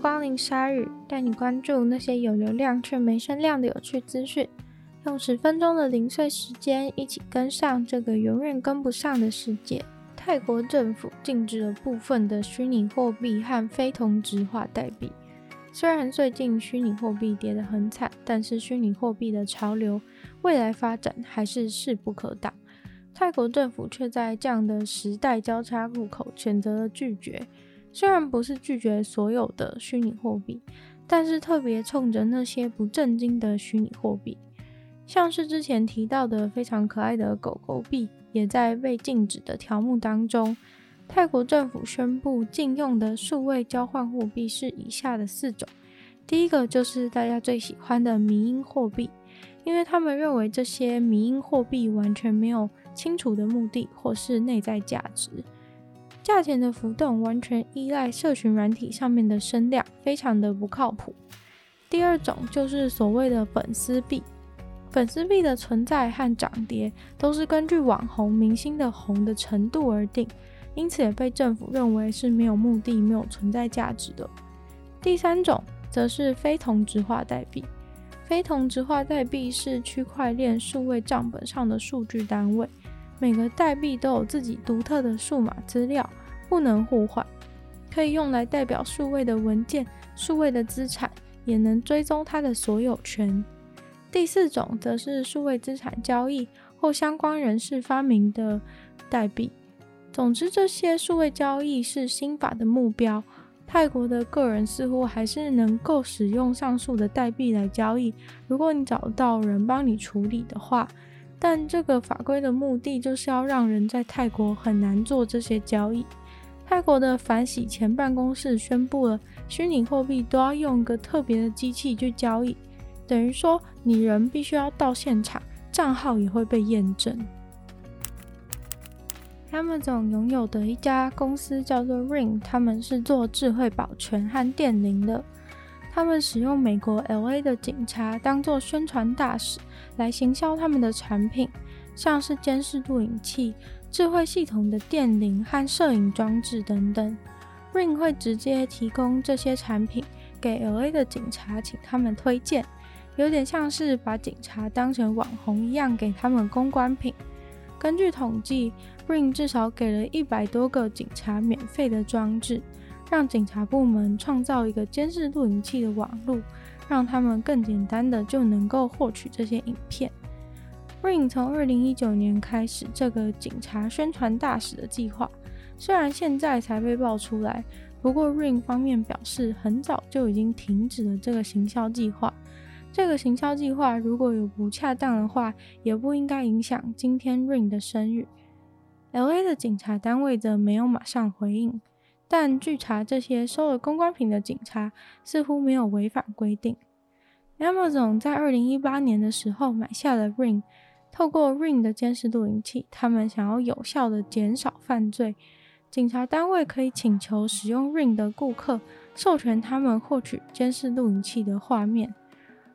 光临鲨语，带你关注那些有流量却没声量的有趣资讯。用十分钟的零碎时间，一起跟上这个永远跟不上的世界。泰国政府禁止了部分的虚拟货币和非同质化代币。虽然最近虚拟货币跌得很惨，但是虚拟货币的潮流未来发展还是势不可挡。泰国政府却在这样的时代交叉路口选择了拒绝。虽然不是拒绝所有的虚拟货币，但是特别冲着那些不正经的虚拟货币。像是之前提到的非常可爱的狗狗币，也在被禁止的条目当中。泰国政府宣布禁用的数位交换货币是以下的四种。第一个就是大家最喜欢的迷因货币，因为他们认为这些迷因货币完全没有清楚的目的或是内在价值，价钱的浮动完全依赖社群软体上面的声量，非常的不靠谱。第二种就是所谓的粉丝币。粉丝币的存在和涨跌都是根据网红明星的红的程度而定，因此也被政府认为是没有目的、没有存在价值的。第三种则是非同质化代币。非同质化代币是区块链数位账本上的数据单位，每个代币都有自己独特的数码资料，不能互换，可以用来代表数位的文件、数位的资产，也能追踪它的所有权。第四种则是数位资产交易或相关人士发明的代币。总之，这些数位交易是新法的目标。泰国的个人似乎还是能够使用上述的代币来交易，如果你找到人帮你处理的话。但这个法规的目的就是要让人在泰国很难做这些交易。泰国的反洗钱办公室宣布了，虚拟货币都要用个特别的机器去交易。等于说，你人必须要到现场，账号也会被验证。Amazon 拥有的一家公司叫做 Ring，他们是做智慧保全和电铃的。他们使用美国 LA 的警察当做宣传大使，来行销他们的产品，像是监视录影器、智慧系统的电铃和摄影装置等等。Ring 会直接提供这些产品给 LA 的警察，请他们推荐。有点像是把警察当成网红一样，给他们公关品。根据统计，Ring 至少给了一百多个警察免费的装置，让警察部门创造一个监视录影器的网络，让他们更简单的就能够获取这些影片。Ring 从二零一九年开始这个警察宣传大使的计划，虽然现在才被爆出来，不过 Ring 方面表示，很早就已经停止了这个行销计划。这个行销计划如果有不恰当的话，也不应该影响今天 Ring 的声誉。LA 的警察单位则没有马上回应，但据查，这些收了公关品的警察似乎没有违反规定。Amazon 在二零一八年的时候买下了 Ring，透过 Ring 的监视录影器，他们想要有效地减少犯罪。警察单位可以请求使用 Ring 的顾客授权他们获取监视录影器的画面。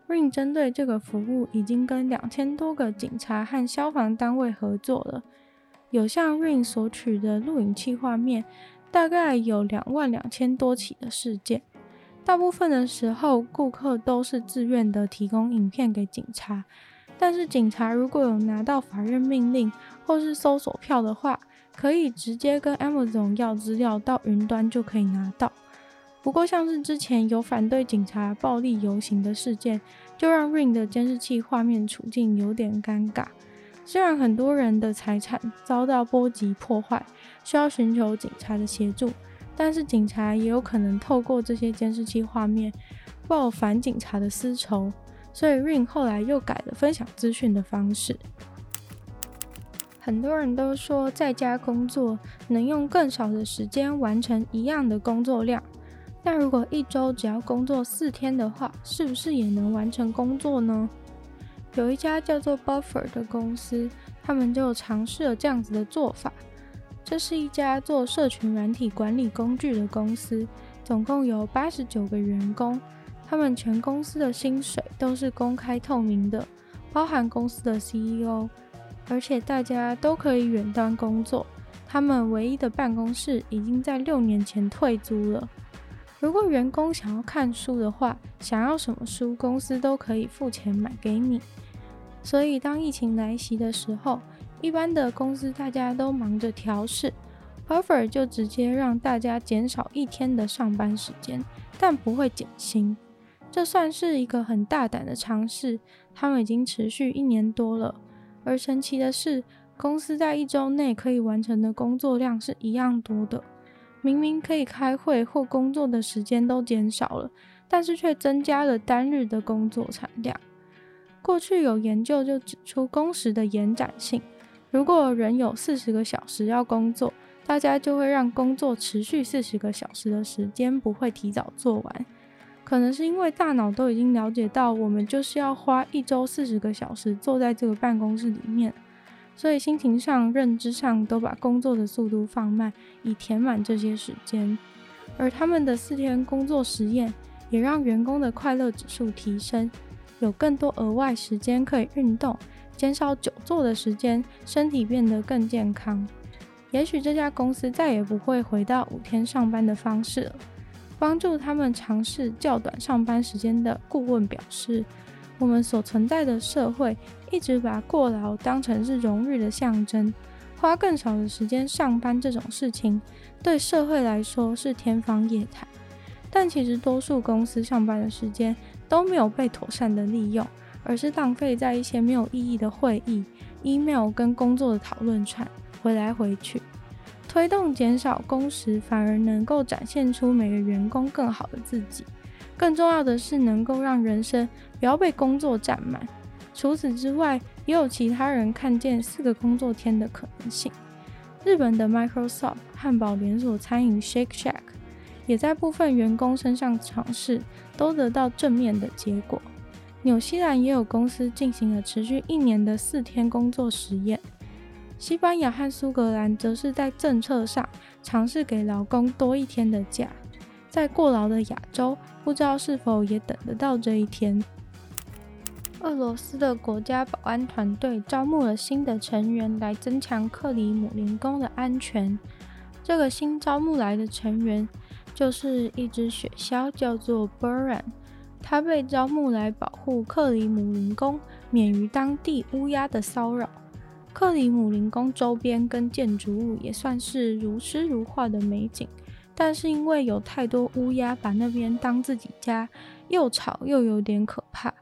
Ring 针对这个服务已经跟两千多个警察和消防单位合作了，有向 Ring 索取的录影器画面，大概有两万两千多起的事件。大部分的时候，顾客都是自愿的提供影片给警察，但是警察如果有拿到法院命令或是搜索票的话，可以直接跟 Amazon 要资料，到云端就可以拿到。不过，像是之前有反对警察暴力游行的事件，就让 Ring 的监视器画面处境有点尴尬。虽然很多人的财产遭到波及破坏，需要寻求警察的协助，但是警察也有可能透过这些监视器画面报反警察的私仇，所以 Ring 后来又改了分享资讯的方式。很多人都说，在家工作能用更少的时间完成一样的工作量。但如果一周只要工作四天的话，是不是也能完成工作呢？有一家叫做 Buffer 的公司，他们就尝试了这样子的做法。这是一家做社群软体管理工具的公司，总共有八十九个员工，他们全公司的薪水都是公开透明的，包含公司的 CEO，而且大家都可以远端工作。他们唯一的办公室已经在六年前退租了。如果员工想要看书的话，想要什么书，公司都可以付钱买给你。所以当疫情来袭的时候，一般的公司大家都忙着调试，Puffer 就直接让大家减少一天的上班时间，但不会减薪。这算是一个很大胆的尝试。他们已经持续一年多了，而神奇的是，公司在一周内可以完成的工作量是一样多的。明明可以开会或工作的时间都减少了，但是却增加了单日的工作产量。过去有研究就指出工时的延展性，如果人有四十个小时要工作，大家就会让工作持续四十个小时的时间不会提早做完。可能是因为大脑都已经了解到，我们就是要花一周四十个小时坐在这个办公室里面。所以心情上、认知上都把工作的速度放慢，以填满这些时间。而他们的四天工作实验也让员工的快乐指数提升，有更多额外时间可以运动，减少久坐的时间，身体变得更健康。也许这家公司再也不会回到五天上班的方式了。帮助他们尝试较短上班时间的顾问表示。我们所存在的社会一直把过劳当成是荣誉的象征，花更少的时间上班这种事情，对社会来说是天方夜谭。但其实多数公司上班的时间都没有被妥善的利用，而是浪费在一些没有意义的会议、email 跟工作的讨论串，回来回去。推动减少工时，反而能够展现出每个员工更好的自己。更重要的是，能够让人生不要被工作占满。除此之外，也有其他人看见四个工作天的可能性。日本的 Microsoft 汉堡连锁餐饮 Shake Shack 也在部分员工身上尝试，都得到正面的结果。纽西兰也有公司进行了持续一年的四天工作实验。西班牙和苏格兰则是在政策上尝试给劳工多一天的假。在过劳的亚洲，不知道是否也等得到这一天。俄罗斯的国家保安团队招募了新的成员来增强克里姆林宫的安全。这个新招募来的成员就是一只雪鸮，叫做 Buran。它被招募来保护克里姆林宫，免于当地乌鸦的骚扰。克里姆林宫周边跟建筑物也算是如诗如画的美景。但是因为有太多乌鸦把那边当自己家，又吵又有点可怕，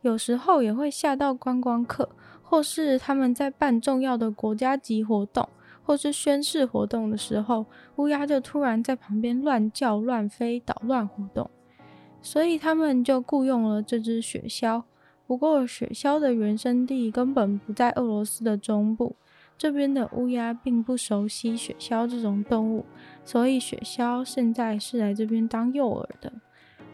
有时候也会吓到观光客，或是他们在办重要的国家级活动或是宣誓活动的时候，乌鸦就突然在旁边乱叫、乱飞、捣乱活动，所以他们就雇佣了这只雪鸮。不过雪鸮的原生地根本不在俄罗斯的中部。这边的乌鸦并不熟悉雪鸮这种动物，所以雪鸮现在是来这边当诱饵的。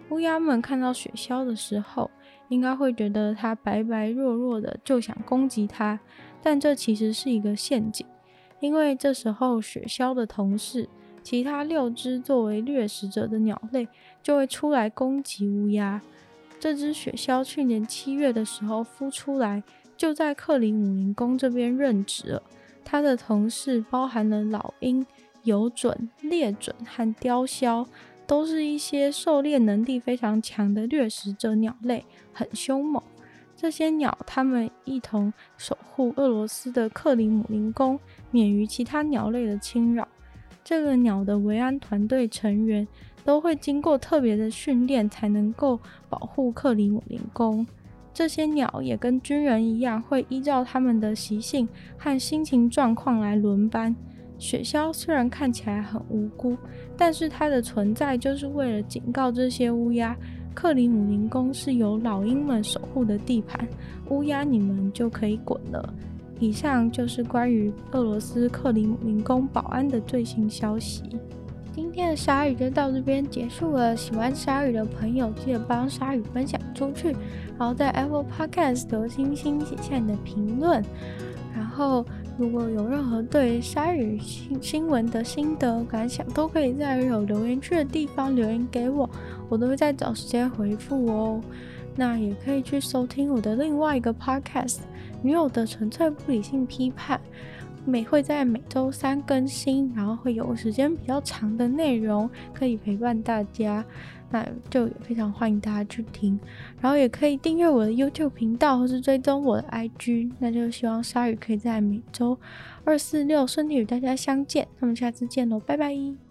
乌鸦们看到雪鸮的时候，应该会觉得它白白弱弱的，就想攻击它。但这其实是一个陷阱，因为这时候雪鸮的同事，其他六只作为掠食者的鸟类，就会出来攻击乌鸦。这只雪鸮去年七月的时候孵出来，就在克里姆林宫这边任职了。它的同事包含了老鹰、游隼、猎隼和雕鸮，都是一些狩猎能力非常强的掠食者鸟类，很凶猛。这些鸟，他们一同守护俄罗斯的克里姆林宫，免于其他鸟类的侵扰。这个鸟的维安团队成员都会经过特别的训练，才能够保护克里姆林宫。这些鸟也跟军人一样，会依照他们的习性和心情状况来轮班。雪鸮虽然看起来很无辜，但是它的存在就是为了警告这些乌鸦：克里姆林宫是由老鹰们守护的地盘，乌鸦你们就可以滚了。以上就是关于俄罗斯克里姆林宫保安的最新消息。今天的鲨鱼就到这边结束了。喜欢鲨鱼的朋友，记得帮鲨鱼分享出去，然后在 Apple Podcast 留星星，写下你的评论。然后，如果有任何对鲨鱼新新闻的心得感想，都可以在有留言区的地方留言给我，我都会在找时间回复哦。那也可以去收听我的另外一个 Podcast《女友的纯粹不理性批判》。每会在每周三更新，然后会有时间比较长的内容可以陪伴大家，那就也非常欢迎大家去听，然后也可以订阅我的 YouTube 频道或是追踪我的 IG，那就希望鲨鱼可以在每周二、四、六顺利与大家相见，那么下次见喽，拜拜。